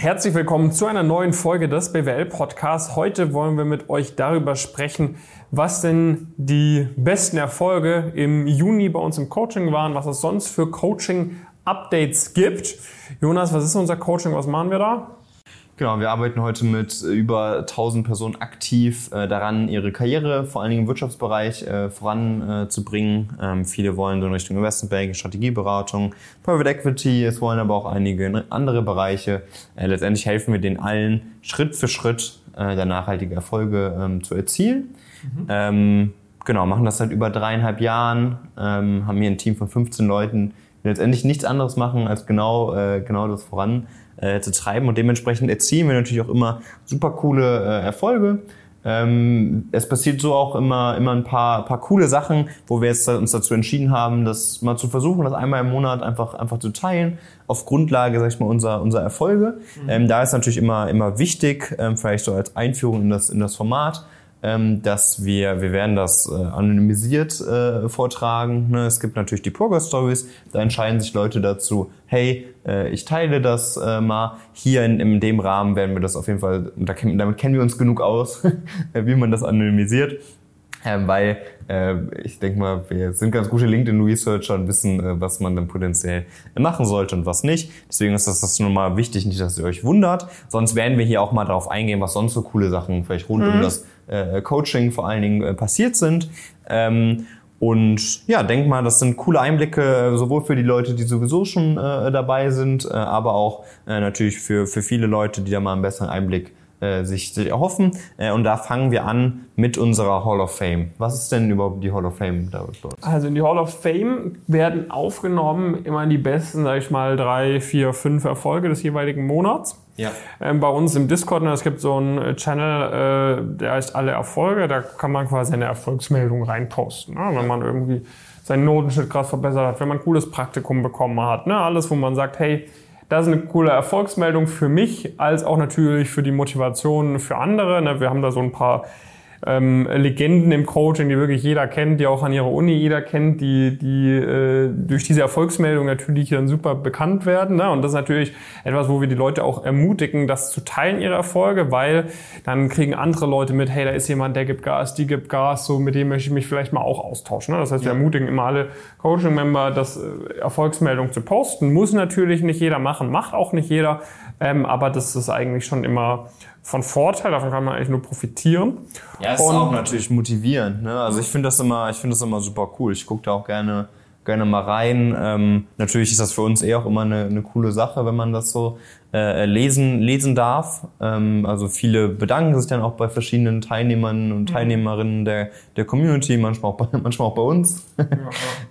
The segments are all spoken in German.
Herzlich willkommen zu einer neuen Folge des BWL Podcasts. Heute wollen wir mit euch darüber sprechen, was denn die besten Erfolge im Juni bei uns im Coaching waren, was es sonst für Coaching-Updates gibt. Jonas, was ist unser Coaching? Was machen wir da? Genau, wir arbeiten heute mit über 1000 Personen aktiv äh, daran, ihre Karriere vor allen Dingen im Wirtschaftsbereich äh, voranzubringen. Äh, ähm, viele wollen so in Richtung Investmentbanking, Strategieberatung, Private Equity, es wollen aber auch einige andere Bereiche. Äh, letztendlich helfen wir denen allen Schritt für Schritt äh, da nachhaltige Erfolge ähm, zu erzielen. Mhm. Ähm, genau, machen das seit über dreieinhalb Jahren, ähm, haben hier ein Team von 15 Leuten, die letztendlich nichts anderes machen, als genau, äh, genau das voran äh, zu treiben. Und dementsprechend erzielen wir natürlich auch immer super coole äh, Erfolge. Ähm, es passiert so auch immer, immer ein paar, paar coole Sachen, wo wir jetzt uns dazu entschieden haben, das mal zu versuchen, das einmal im Monat einfach, einfach zu teilen, auf Grundlage, sag ich mal, unserer, unserer Erfolge. Mhm. Ähm, da ist natürlich immer, immer wichtig, ähm, vielleicht so als Einführung in das, in das Format, dass wir, wir werden das äh, anonymisiert äh, vortragen. Ne? Es gibt natürlich die Progress Stories, da entscheiden sich Leute dazu, hey, äh, ich teile das äh, mal. Hier in, in dem Rahmen werden wir das auf jeden Fall, und da, damit kennen wir uns genug aus, wie man das anonymisiert. Ähm, weil äh, ich denke mal, wir sind ganz gute LinkedIn-Researcher und wissen, äh, was man dann potenziell machen sollte und was nicht. Deswegen ist das, das nun mal wichtig, nicht, dass ihr euch wundert. Sonst werden wir hier auch mal darauf eingehen, was sonst so coole Sachen vielleicht rund mhm. um das äh, Coaching vor allen Dingen äh, passiert sind. Ähm, und ja, denk mal, das sind coole Einblicke, sowohl für die Leute, die sowieso schon äh, dabei sind, äh, aber auch äh, natürlich für, für viele Leute, die da mal einen besseren Einblick äh, sich, sich erhoffen. Äh, und da fangen wir an mit unserer Hall of Fame. Was ist denn überhaupt die Hall of Fame dort? Also in die Hall of Fame werden aufgenommen immer die besten, sag ich mal, drei, vier, fünf Erfolge des jeweiligen Monats. Ja. Ähm, bei uns im Discord, ne, es gibt so einen äh, Channel, äh, der heißt Alle Erfolge, da kann man quasi eine Erfolgsmeldung reinposten. Ne? Wenn man irgendwie seinen Notenschnitt krass verbessert hat, wenn man ein cooles Praktikum bekommen hat, ne? alles, wo man sagt, hey, das ist eine coole Erfolgsmeldung für mich, als auch natürlich für die Motivation für andere. Ne? Wir haben da so ein paar ähm, Legenden im Coaching, die wirklich jeder kennt, die auch an ihrer Uni jeder kennt, die, die äh, durch diese Erfolgsmeldung natürlich dann super bekannt werden. Ne? Und das ist natürlich etwas, wo wir die Leute auch ermutigen, das zu teilen, ihre Erfolge, weil dann kriegen andere Leute mit, hey, da ist jemand, der gibt Gas, die gibt Gas, so mit dem möchte ich mich vielleicht mal auch austauschen. Ne? Das heißt, wir ermutigen immer alle Coaching-Member, das äh, Erfolgsmeldung zu posten. Muss natürlich nicht jeder machen, macht auch nicht jeder, ähm, aber das ist eigentlich schon immer von Vorteil, davon kann man eigentlich nur profitieren. Ja, ist auch natürlich motivierend. Ne? Also ich finde das immer, ich finde das immer super cool. Ich gucke da auch gerne, gerne mal rein. Ähm, natürlich ist das für uns eh auch immer eine, eine coole Sache, wenn man das so äh, lesen, lesen darf. Ähm, also viele bedanken sich dann auch bei verschiedenen Teilnehmern und mhm. Teilnehmerinnen der, der Community, manchmal auch bei, manchmal auch bei uns. Ja,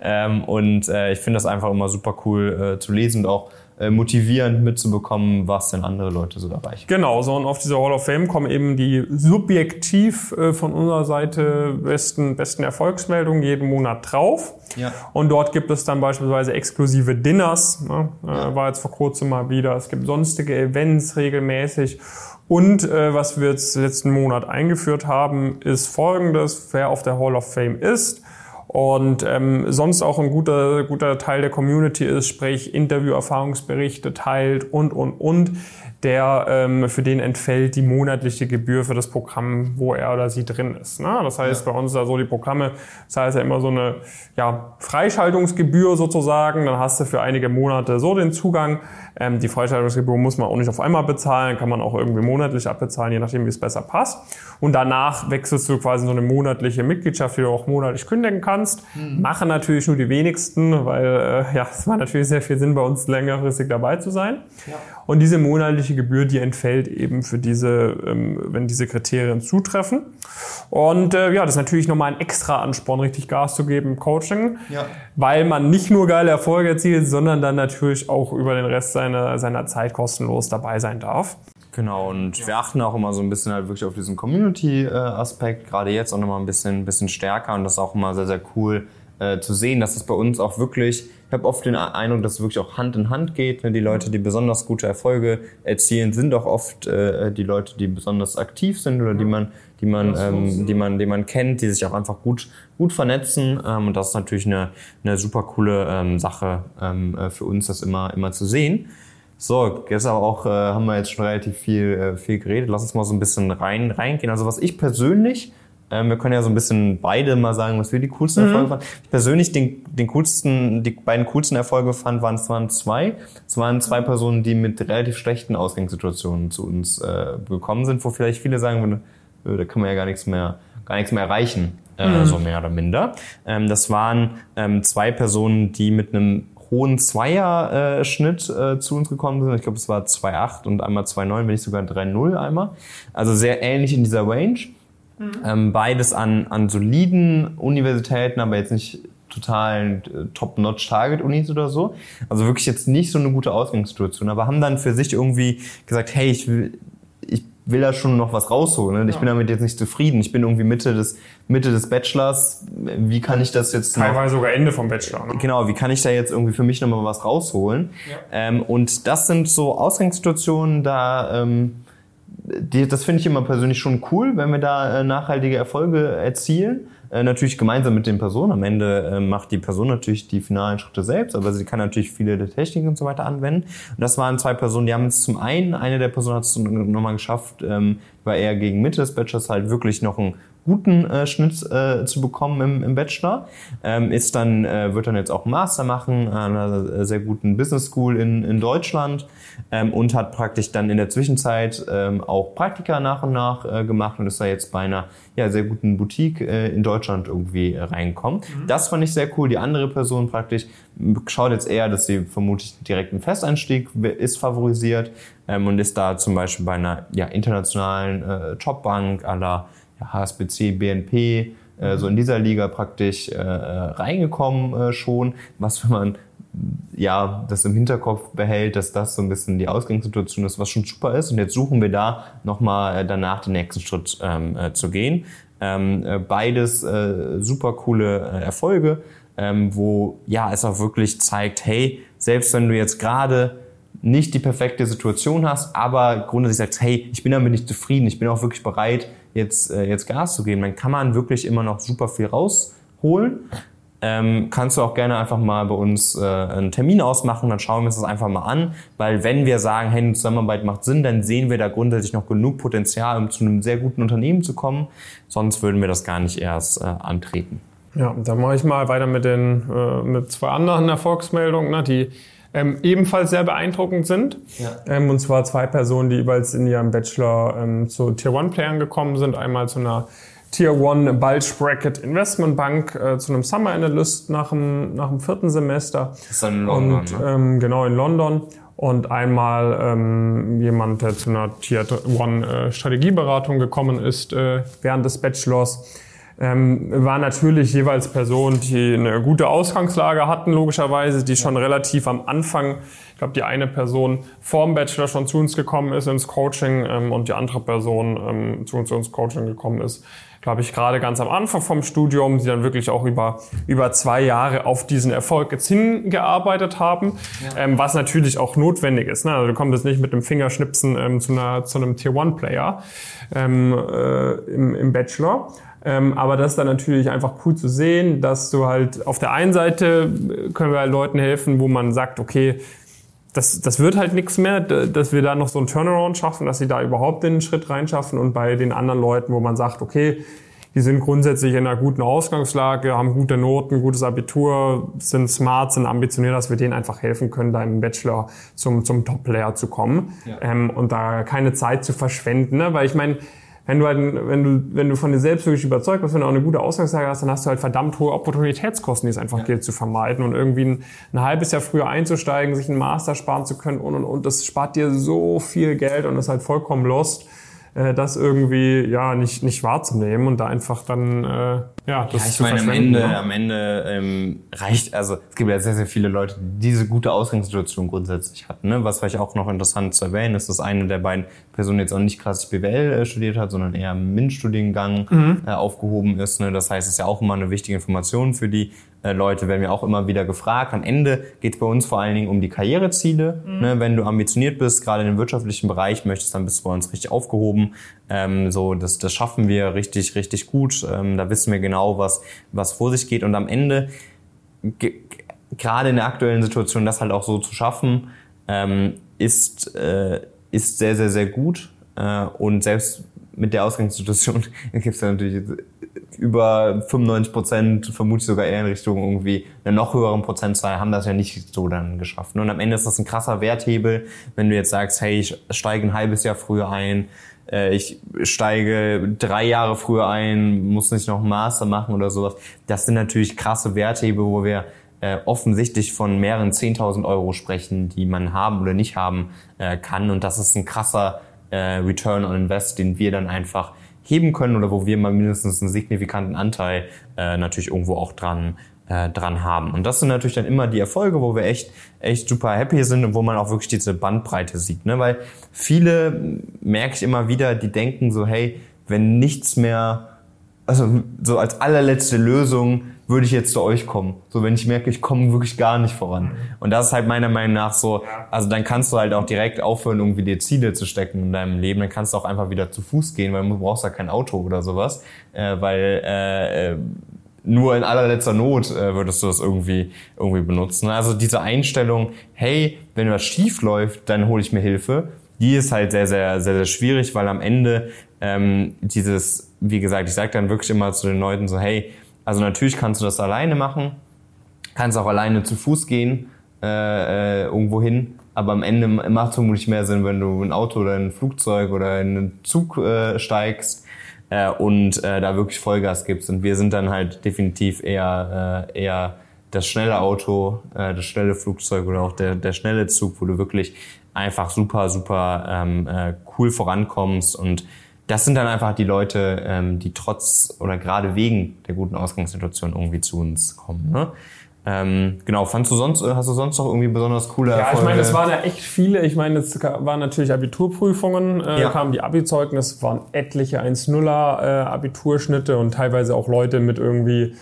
ähm, und äh, ich finde das einfach immer super cool äh, zu lesen und auch motivierend mitzubekommen, was denn andere Leute so erreichen. Genau, so und auf dieser Hall of Fame kommen eben die subjektiv äh, von unserer Seite besten, besten Erfolgsmeldungen jeden Monat drauf. Ja. Und dort gibt es dann beispielsweise exklusive Dinners, ne? Äh, ja. war jetzt vor kurzem mal wieder. Es gibt sonstige Events regelmäßig. Und äh, was wir jetzt letzten Monat eingeführt haben, ist folgendes, wer auf der Hall of Fame ist, und ähm, sonst auch ein guter, guter Teil der Community ist, sprich Interview-Erfahrungsberichte teilt und, und, und der ähm, für den entfällt die monatliche Gebühr für das Programm, wo er oder sie drin ist. Ne? Das heißt, ja. bei uns ist ja so die Programme, das heißt ja immer so eine ja, Freischaltungsgebühr sozusagen, dann hast du für einige Monate so den Zugang. Ähm, die Freischaltungsgebühr muss man auch nicht auf einmal bezahlen, kann man auch irgendwie monatlich abbezahlen, je nachdem, wie es besser passt. Und danach wechselst du quasi so eine monatliche Mitgliedschaft, die du auch monatlich kündigen kannst. Mhm. Machen natürlich nur die wenigsten, weil äh, ja, es macht natürlich sehr viel Sinn, bei uns längerfristig dabei zu sein. Ja. Und diese monatliche Gebühr, die entfällt eben für diese, ähm, wenn diese Kriterien zutreffen. Und äh, ja, das ist natürlich nochmal ein extra Ansporn, richtig Gas zu geben im Coaching, ja. weil man nicht nur geile Erfolge erzielt, sondern dann natürlich auch über den Rest seiner, seiner Zeit kostenlos dabei sein darf. Genau, und ja. wir achten auch immer so ein bisschen halt wirklich auf diesen Community-Aspekt, gerade jetzt auch nochmal ein bisschen, bisschen stärker und das ist auch immer sehr, sehr cool äh, zu sehen, dass es bei uns auch wirklich ich habe oft den Eindruck, dass es wirklich auch Hand in Hand geht. Die Leute, die besonders gute Erfolge erzielen, sind auch oft äh, die Leute, die besonders aktiv sind oder die man, die man, ähm, die man, die man kennt, die sich auch einfach gut, gut vernetzen. Ähm, und das ist natürlich eine, eine super coole ähm, Sache ähm, äh, für uns, das immer, immer zu sehen. So, aber auch äh, haben wir jetzt schon relativ viel, äh, viel geredet. Lass uns mal so ein bisschen rein reingehen. Also was ich persönlich, wir können ja so ein bisschen beide mal sagen, was wir die coolsten mhm. Erfolge fanden. Ich persönlich den, den coolsten, die beiden coolsten Erfolge fand, waren es waren zwei. Es waren zwei Personen, die mit relativ schlechten Ausgangssituationen zu uns äh, gekommen sind, wo vielleicht viele sagen würden, äh, da kann man ja gar nichts mehr, gar nichts mehr erreichen. Äh, mhm. so mehr oder minder. Ähm, das waren ähm, zwei Personen, die mit einem hohen Zweier-Schnitt äh, zu uns gekommen sind. Ich glaube, es war 2,8 und einmal 2,9, wenn nicht sogar 3,0 einmal. Also sehr ähnlich in dieser Range. Mhm. Ähm, beides an, an soliden Universitäten, aber jetzt nicht total äh, Top-Notch-Target-Unis oder so. Also wirklich jetzt nicht so eine gute Ausgangssituation, aber haben dann für sich irgendwie gesagt, hey, ich will, will da schon noch was rausholen. Ne? Ich ja. bin damit jetzt nicht zufrieden. Ich bin irgendwie Mitte des, Mitte des Bachelors. Wie kann ich das jetzt Teilweise sogar Ende vom Bachelor. Ne? Genau, wie kann ich da jetzt irgendwie für mich nochmal was rausholen? Ja. Ähm, und das sind so Ausgangssituationen, da... Ähm, die, das finde ich immer persönlich schon cool, wenn wir da äh, nachhaltige Erfolge erzielen. Äh, natürlich gemeinsam mit den Personen. Am Ende äh, macht die Person natürlich die finalen Schritte selbst, aber sie kann natürlich viele der Techniken und so weiter anwenden. Und das waren zwei Personen, die haben es zum einen, eine der Personen hat es nochmal geschafft, ähm, war eher gegen Mitte des Bachelors halt wirklich noch ein guten äh, Schnitt äh, zu bekommen im, im Bachelor. Ähm, ist dann, äh, wird dann jetzt auch Master machen an einer sehr guten Business School in, in Deutschland ähm, und hat praktisch dann in der Zwischenzeit ähm, auch Praktika nach und nach äh, gemacht und ist da jetzt bei einer ja, sehr guten Boutique äh, in Deutschland irgendwie äh, reinkommen. Mhm. Das fand ich sehr cool. Die andere Person praktisch schaut jetzt eher, dass sie vermutlich direkt einen Festeinstieg ist favorisiert ähm, und ist da zum Beispiel bei einer ja, internationalen äh, Jobbank aller HSBC, BNP, äh, so in dieser Liga praktisch äh, reingekommen äh, schon. Was, wenn man ja, das im Hinterkopf behält, dass das so ein bisschen die Ausgangssituation ist, was schon super ist. Und jetzt suchen wir da nochmal äh, danach den nächsten Schritt ähm, äh, zu gehen. Ähm, äh, beides äh, super coole äh, Erfolge, ähm, wo ja es auch wirklich zeigt, hey, selbst wenn du jetzt gerade nicht die perfekte Situation hast, aber grundsätzlich sagst, hey, ich bin damit nicht zufrieden, ich bin auch wirklich bereit, jetzt, äh, jetzt Gas zu geben, dann kann man wirklich immer noch super viel rausholen. Ähm, kannst du auch gerne einfach mal bei uns äh, einen Termin ausmachen, dann schauen wir uns das einfach mal an, weil wenn wir sagen, hey, eine Zusammenarbeit macht Sinn, dann sehen wir da grundsätzlich noch genug Potenzial, um zu einem sehr guten Unternehmen zu kommen. Sonst würden wir das gar nicht erst äh, antreten. Ja, dann mache ich mal weiter mit den äh, mit zwei anderen Erfolgsmeldungen, ne, die ähm, ebenfalls sehr beeindruckend sind. Ja. Ähm, und zwar zwei Personen, die jeweils in ihrem Bachelor ähm, zu Tier One Playern gekommen sind. Einmal zu einer Tier One Bulge Bracket Investment Bank, äh, zu einem Summer Analyst nach dem, nach dem vierten Semester. Das ist dann in London. Und, ne? ähm, genau, in London. Und einmal ähm, jemand, der zu einer Tier One äh, Strategieberatung gekommen ist äh, während des Bachelors ähm, war natürlich jeweils Personen, die eine gute Ausgangslage hatten, logischerweise, die schon relativ am Anfang, ich glaube, die eine Person vorm Bachelor schon zu uns gekommen ist ins Coaching ähm, und die andere Person ähm, zu uns ins Coaching gekommen ist, glaube ich, gerade ganz am Anfang vom Studium, die dann wirklich auch über, über zwei Jahre auf diesen Erfolg jetzt hingearbeitet haben, ja. ähm, was natürlich auch notwendig ist. Ne? Also du kommst jetzt nicht mit dem Fingerschnipsen ähm, zu, einer, zu einem Tier-One-Player ähm, äh, im, im Bachelor. Ähm, aber das ist dann natürlich einfach cool zu sehen, dass du halt auf der einen Seite äh, können wir halt Leuten helfen, wo man sagt, okay, das, das wird halt nichts mehr, dass wir da noch so einen Turnaround schaffen, dass sie da überhaupt den Schritt reinschaffen und bei den anderen Leuten, wo man sagt, okay, die sind grundsätzlich in einer guten Ausgangslage, haben gute Noten, gutes Abitur, sind smart, sind ambitioniert, dass wir denen einfach helfen können, da im Bachelor zum, zum Top-Player zu kommen ja. ähm, und da keine Zeit zu verschwenden. Ne? Weil ich meine, wenn du halt, wenn du, wenn du von dir selbst wirklich überzeugt bist, wenn du auch eine gute Ausgangslage hast, dann hast du halt verdammt hohe Opportunitätskosten, die es einfach ja. gilt zu vermeiden und irgendwie ein, ein, halbes Jahr früher einzusteigen, sich einen Master sparen zu können und, und, und das spart dir so viel Geld und ist halt vollkommen lost äh, das irgendwie ja nicht nicht wahrzunehmen und da einfach dann äh, ja das ja, ich meine am Ende ne? am Ende ähm, reicht also es gibt ja sehr sehr viele Leute die diese gute Ausgangssituation grundsätzlich hatten ne? was vielleicht auch noch interessant zu erwähnen ist dass eine der beiden Personen jetzt auch nicht klassisch BWL äh, studiert hat sondern eher im MINT-Studiengang mhm. äh, aufgehoben ist ne? das heißt es ist ja auch immer eine wichtige Information für die Leute werden wir auch immer wieder gefragt. Am Ende geht es bei uns vor allen Dingen um die Karriereziele. Mhm. Ne, wenn du ambitioniert bist, gerade in dem wirtschaftlichen Bereich möchtest, dann bist du bei uns richtig aufgehoben. Ähm, so, das, das schaffen wir richtig, richtig gut. Ähm, da wissen wir genau, was, was vor sich geht. Und am Ende, gerade in der aktuellen Situation, das halt auch so zu schaffen, ähm, ist, äh, ist sehr, sehr, sehr gut. Äh, und selbst mit der Ausgangssituation gibt es natürlich über 95 Prozent, vermutlich sogar eher in Richtung irgendwie einer noch höheren Prozentzahl, haben das ja nicht so dann geschafft. Und am Ende ist das ein krasser Werthebel, wenn du jetzt sagst, hey, ich steige ein halbes Jahr früher ein, äh, ich steige drei Jahre früher ein, muss nicht noch einen Master machen oder sowas. Das sind natürlich krasse Werthebel, wo wir äh, offensichtlich von mehreren 10.000 Euro sprechen, die man haben oder nicht haben äh, kann. Und das ist ein krasser äh, Return on Invest, den wir dann einfach heben können oder wo wir mal mindestens einen signifikanten Anteil äh, natürlich irgendwo auch dran äh, dran haben. Und das sind natürlich dann immer die Erfolge, wo wir echt echt super happy sind und wo man auch wirklich diese Bandbreite sieht, ne? Weil viele merke ich immer wieder, die denken so, hey, wenn nichts mehr also so als allerletzte Lösung würde ich jetzt zu euch kommen. So, wenn ich merke, ich komme wirklich gar nicht voran. Mhm. Und das ist halt meiner Meinung nach so, also dann kannst du halt auch direkt aufhören, irgendwie dir Ziele zu stecken in deinem Leben. Dann kannst du auch einfach wieder zu Fuß gehen, weil du brauchst ja kein Auto oder sowas. Äh, weil äh, äh nur in allerletzter Not äh, würdest du das irgendwie, irgendwie benutzen. Also diese Einstellung, hey, wenn was schief läuft, dann hole ich mir Hilfe, die ist halt sehr, sehr, sehr, sehr schwierig, weil am Ende ähm, dieses, wie gesagt, ich sage dann wirklich immer zu den Leuten so, hey, also natürlich kannst du das alleine machen, kannst auch alleine zu Fuß gehen, äh, äh, irgendwo hin, aber am Ende macht es vermutlich mehr Sinn, wenn du ein Auto oder ein Flugzeug oder in einen Zug äh, steigst äh, und äh, da wirklich Vollgas gibst. Und wir sind dann halt definitiv eher, äh, eher das schnelle Auto, äh, das schnelle Flugzeug oder auch der, der schnelle Zug, wo du wirklich einfach super, super ähm, äh, cool vorankommst und das sind dann einfach die Leute, ähm, die trotz oder gerade wegen der guten Ausgangssituation irgendwie zu uns kommen. Ne? Ähm, genau, fandst du sonst, hast du sonst noch irgendwie besonders coole Erfolge? Ja, ich meine, es waren ja echt viele. Ich meine, es waren natürlich Abiturprüfungen, äh, ja. kamen die Abi-Zeugnisse, waren etliche 1-0er äh, Abiturschnitte und teilweise auch Leute mit irgendwie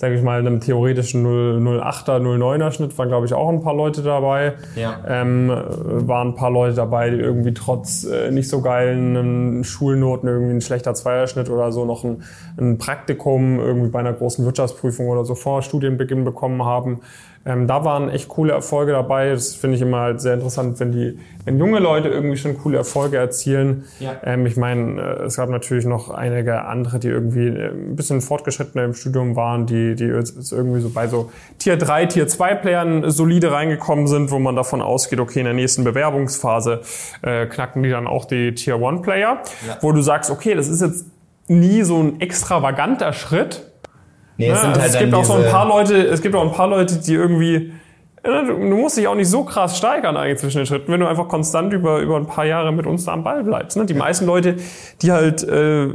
sage ich mal, einem theoretischen 08er, 09er Schnitt waren, glaube ich, auch ein paar Leute dabei. Ja. Ähm, waren ein paar Leute dabei, die irgendwie trotz äh, nicht so geilen Schulnoten, irgendwie ein schlechter Zweierschnitt oder so noch ein, ein Praktikum irgendwie bei einer großen Wirtschaftsprüfung oder so vor Studienbeginn bekommen haben. Ähm, da waren echt coole Erfolge dabei. Das finde ich immer halt sehr interessant, wenn die, wenn junge Leute irgendwie schon coole Erfolge erzielen. Ja. Ähm, ich meine, äh, es gab natürlich noch einige andere, die irgendwie äh, ein bisschen fortgeschrittener im Studium waren, die, die jetzt irgendwie so bei so Tier 3, Tier 2 Playern solide reingekommen sind, wo man davon ausgeht, okay, in der nächsten Bewerbungsphase äh, knacken die dann auch die Tier 1 Player, ja. wo du sagst, okay, das ist jetzt nie so ein extravaganter Schritt, Nee, es, ja, ne, also halt es gibt auch so ein paar Leute, es gibt auch ein paar Leute, die irgendwie, ne, du musst dich auch nicht so krass steigern eigentlich zwischen den Schritten, wenn du einfach konstant über, über ein paar Jahre mit uns da am Ball bleibst. Ne? Die meisten Leute, die halt, äh,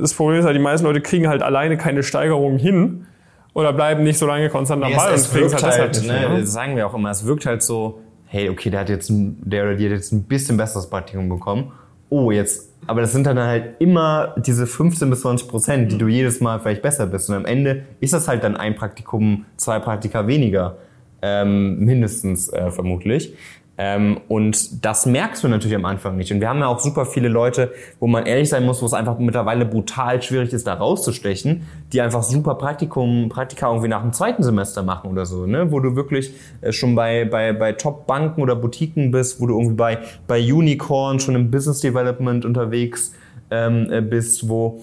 das Problem ist halt, die meisten Leute kriegen halt alleine keine Steigerung hin oder bleiben nicht so lange konstant am Ball es, es und halt, halt deshalb nicht. Ne, ne? Das sagen wir auch immer, es wirkt halt so, hey, okay, der hat jetzt, der oder die hat jetzt ein bisschen besseres Praktikum bekommen. Oh, jetzt aber das sind dann halt immer diese 15 bis 20 Prozent, die du jedes Mal vielleicht besser bist. Und am Ende ist das halt dann ein Praktikum, zwei Praktika weniger, ähm, mindestens äh, vermutlich. Ähm, und das merkst du natürlich am Anfang nicht. Und wir haben ja auch super viele Leute, wo man ehrlich sein muss, wo es einfach mittlerweile brutal schwierig ist, da rauszustechen, die einfach super Praktikum, Praktika irgendwie nach dem zweiten Semester machen oder so, ne? Wo du wirklich äh, schon bei, bei, bei Top-Banken oder Boutiquen bist, wo du irgendwie bei, bei Unicorn schon im Business Development unterwegs ähm, äh, bist, wo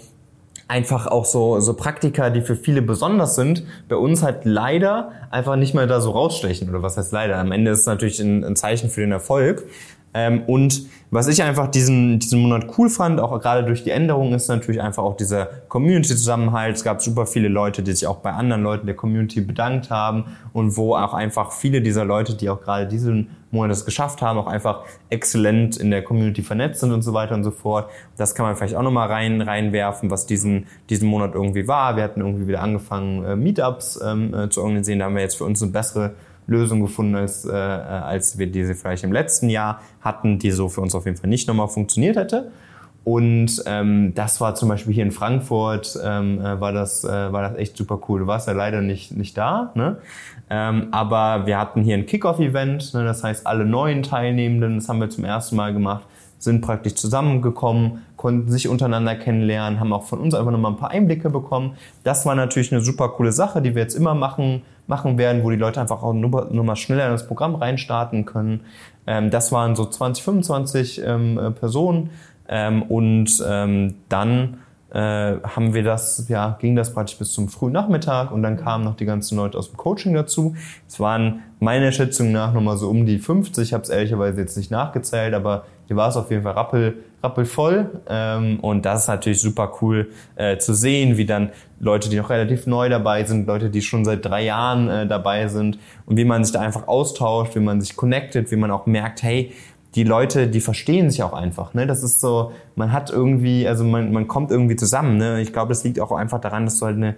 einfach auch so, so Praktika, die für viele besonders sind, bei uns halt leider einfach nicht mehr da so rausstechen. Oder was heißt leider? Am Ende ist es natürlich ein, ein Zeichen für den Erfolg. Ähm, und was ich einfach diesen, diesen Monat cool fand, auch gerade durch die Änderungen, ist natürlich einfach auch dieser Community-Zusammenhalt. Es gab super viele Leute, die sich auch bei anderen Leuten der Community bedankt haben und wo auch einfach viele dieser Leute, die auch gerade diesen Monat es geschafft haben, auch einfach exzellent in der Community vernetzt sind und so weiter und so fort. Das kann man vielleicht auch nochmal rein, reinwerfen, was diesen, diesen Monat irgendwie war. Wir hatten irgendwie wieder angefangen, äh, Meetups ähm, äh, zu organisieren. Da haben wir jetzt für uns eine bessere Lösung gefunden ist, äh, als wir diese vielleicht im letzten Jahr hatten, die so für uns auf jeden Fall nicht nochmal funktioniert hätte. Und ähm, das war zum Beispiel hier in Frankfurt, ähm, äh, war, das, äh, war das echt super cool. Du warst ja leider nicht, nicht da, ne? Ähm, aber wir hatten hier ein Kickoff-Event, ne? das heißt alle neuen Teilnehmenden, das haben wir zum ersten Mal gemacht, sind praktisch zusammengekommen, konnten sich untereinander kennenlernen, haben auch von uns einfach nochmal ein paar Einblicke bekommen. Das war natürlich eine super coole Sache, die wir jetzt immer machen, machen werden, wo die Leute einfach auch nur, nur mal schneller in das Programm reinstarten können. Ähm, das waren so 20, 25 ähm, äh, Personen ähm, und ähm, dann äh, haben wir das, ja, ging das praktisch bis zum frühen Nachmittag und dann kamen noch die ganzen Leute aus dem Coaching dazu. Es waren meiner Schätzung nach nochmal so um die 50, ich habe es ehrlicherweise jetzt nicht nachgezählt, aber hier war es auf jeden Fall rappel, rappelvoll ähm, und das ist natürlich super cool äh, zu sehen, wie dann Leute, die noch relativ neu dabei sind, Leute, die schon seit drei Jahren äh, dabei sind und wie man sich da einfach austauscht, wie man sich connectet, wie man auch merkt, hey, die Leute, die verstehen sich auch einfach. Ne? Das ist so, man hat irgendwie, also man, man kommt irgendwie zusammen. Ne? Ich glaube, das liegt auch einfach daran, dass du halt eine,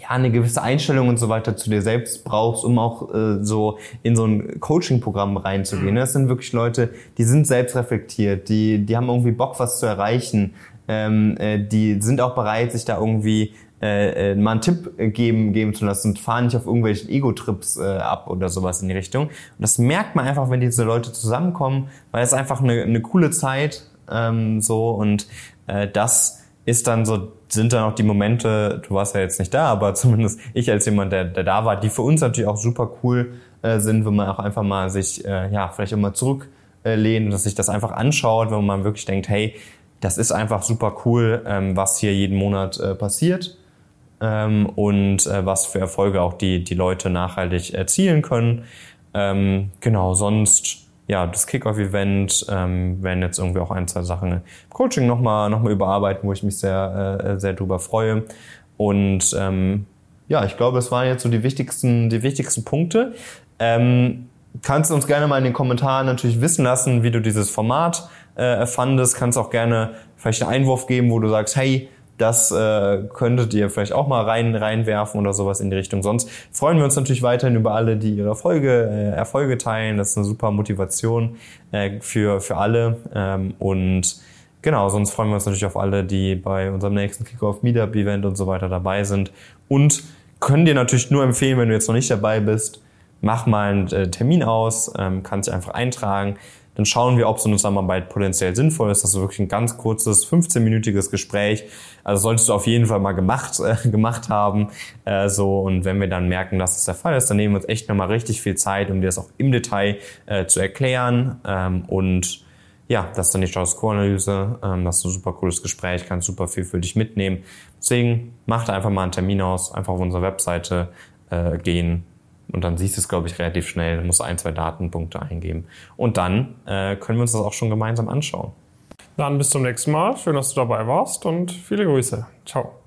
ja, eine gewisse Einstellung und so weiter zu dir selbst brauchst, um auch äh, so in so ein Coaching-Programm reinzugehen. Ne? Das sind wirklich Leute, die sind selbst reflektiert, die, die haben irgendwie Bock, was zu erreichen. Ähm, äh, die sind auch bereit, sich da irgendwie äh, äh, mal einen Tipp geben, geben zu lassen. Und fahren nicht auf irgendwelchen Ego-Trips äh, ab oder sowas in die Richtung. Und das merkt man einfach, wenn diese Leute zusammenkommen, weil es einfach eine, eine coole Zeit ähm, so. Und äh, das ist dann so, sind dann auch die Momente, du warst ja jetzt nicht da, aber zumindest ich als jemand, der, der da war, die für uns natürlich auch super cool äh, sind, wenn man auch einfach mal sich, äh, ja, vielleicht auch mal zurücklehnt und dass sich das einfach anschaut, wenn man wirklich denkt, hey, das ist einfach super cool, ähm, was hier jeden Monat äh, passiert ähm, und äh, was für Erfolge auch die, die Leute nachhaltig erzielen können. Ähm, genau, sonst ja, das Kickoff-Event ähm, werden jetzt irgendwie auch ein, zwei Sachen im Coaching nochmal noch mal überarbeiten, wo ich mich sehr, äh, sehr drüber freue. Und ähm, ja, ich glaube, es waren jetzt so die wichtigsten, die wichtigsten Punkte. Ähm, kannst uns gerne mal in den Kommentaren natürlich wissen lassen, wie du dieses Format äh, fandest. Kannst auch gerne vielleicht einen Einwurf geben, wo du sagst, hey, das äh, könntet ihr vielleicht auch mal rein reinwerfen oder sowas in die Richtung. Sonst freuen wir uns natürlich weiterhin über alle, die ihre Erfolge, äh, Erfolge teilen. Das ist eine super Motivation äh, für, für alle. Ähm, und genau, sonst freuen wir uns natürlich auf alle, die bei unserem nächsten Kickoff Meetup Event und so weiter dabei sind. Und können dir natürlich nur empfehlen, wenn du jetzt noch nicht dabei bist, mach mal einen äh, Termin aus, ähm, kannst dich einfach eintragen dann schauen wir, ob so eine Zusammenarbeit potenziell sinnvoll ist. Das ist wirklich ein ganz kurzes, 15-minütiges Gespräch. Also solltest du auf jeden Fall mal gemacht, äh, gemacht haben. Äh, so Und wenn wir dann merken, dass das der Fall ist, dann nehmen wir uns echt nochmal richtig viel Zeit, um dir das auch im Detail äh, zu erklären. Ähm, und ja, das ist dann die Status Quo-Analyse. Ähm, das ist ein super cooles Gespräch, kannst super viel für dich mitnehmen. Deswegen mach da einfach mal einen Termin aus, einfach auf unsere Webseite äh, gehen, und dann siehst du es, glaube ich, relativ schnell. Du musst ein, zwei Datenpunkte eingeben. Und dann äh, können wir uns das auch schon gemeinsam anschauen. Dann bis zum nächsten Mal. Schön, dass du dabei warst und viele Grüße. Ciao.